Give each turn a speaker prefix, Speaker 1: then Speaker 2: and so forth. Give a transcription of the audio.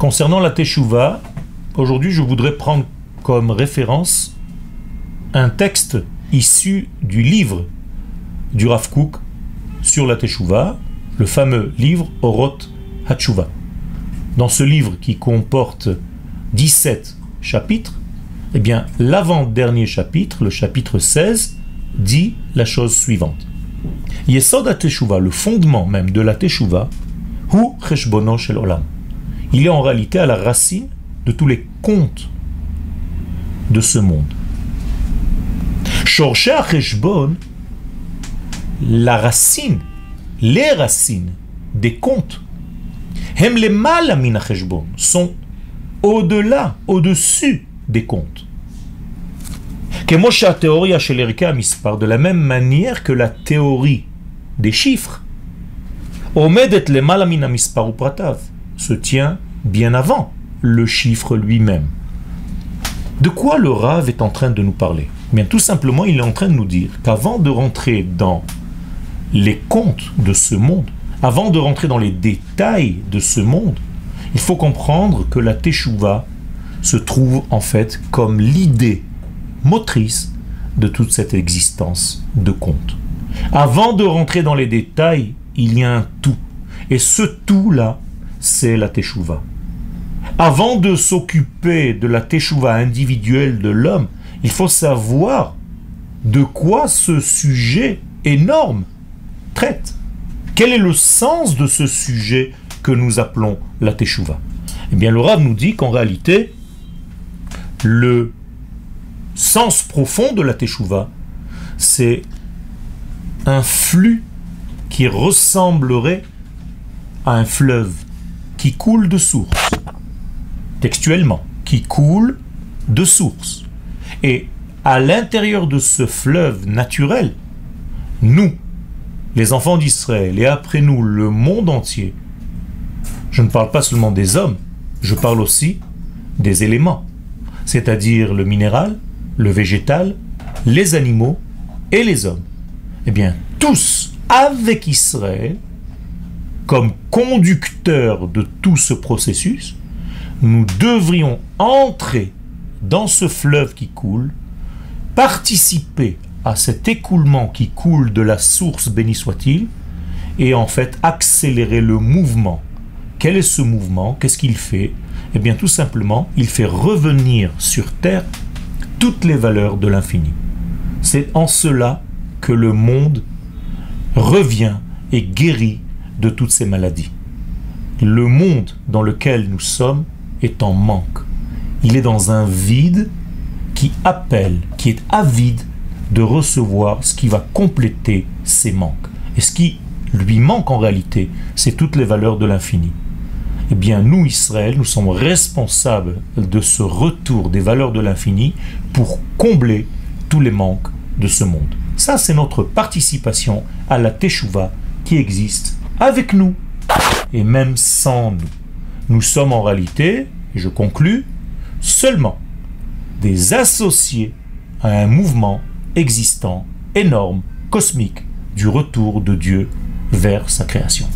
Speaker 1: Concernant la Teshuvah, aujourd'hui je voudrais prendre comme référence un texte issu du livre du Rav Kook sur la Teshuvah, le fameux livre Oroth Hatshuva. Dans ce livre qui comporte 17 chapitres, eh bien, l'avant-dernier chapitre, le chapitre 16, dit la chose suivante. Yesod Teshuvah, le fondement même de la Teshuvah, Hu Cheshbono Shel Olam. Il est en réalité à la racine de tous les contes de ce monde. La racine, les racines des contes, Hem les mal sont au-delà, au-dessus des contes. De la même manière que la théorie des chiffres se tient bien avant le chiffre lui-même. De quoi le Rav est en train de nous parler? Bien, tout simplement, il est en train de nous dire qu'avant de rentrer dans les contes de ce monde, avant de rentrer dans les détails de ce monde, il faut comprendre que la Teshuvah se trouve en fait comme l'idée motrice de toute cette existence de conte. Avant de rentrer dans les détails, il y a un tout. Et ce tout-là, c'est la Teshuvah. Avant de s'occuper de la Teshuvah individuelle de l'homme, il faut savoir de quoi ce sujet énorme traite. Quel est le sens de ce sujet que nous appelons la Teshuvah Eh bien, le Rav nous dit qu'en réalité, le sens profond de la Teshuvah, c'est un flux qui ressemblerait à un fleuve qui coule de source, textuellement, qui coule de source. Et à l'intérieur de ce fleuve naturel, nous, les enfants d'Israël, et après nous, le monde entier, je ne parle pas seulement des hommes, je parle aussi des éléments, c'est-à-dire le minéral, le végétal, les animaux et les hommes. Eh bien, tous, avec Israël, comme conducteurs de tout ce processus, nous devrions entrer dans ce fleuve qui coule, participer à cet écoulement qui coule de la source, béni soit-il, et en fait accélérer le mouvement. Quel est ce mouvement? Qu'est-ce qu'il fait? Eh bien tout simplement, il fait revenir sur Terre toutes les valeurs de l'infini. C'est en cela que le monde revient et guérit de toutes ces maladies. Le monde dans lequel nous sommes est en manque. Il est dans un vide qui appelle, qui est avide de recevoir ce qui va compléter ses manques. Et ce qui lui manque en réalité, c'est toutes les valeurs de l'infini. Eh bien, nous, Israël, nous sommes responsables de ce retour des valeurs de l'infini pour combler tous les manques de ce monde. Ça, c'est notre participation à la Teshuvah qui existe avec nous et même sans nous. Nous sommes en réalité, et je conclus, seulement des associés à un mouvement existant, énorme, cosmique, du retour de Dieu vers sa création.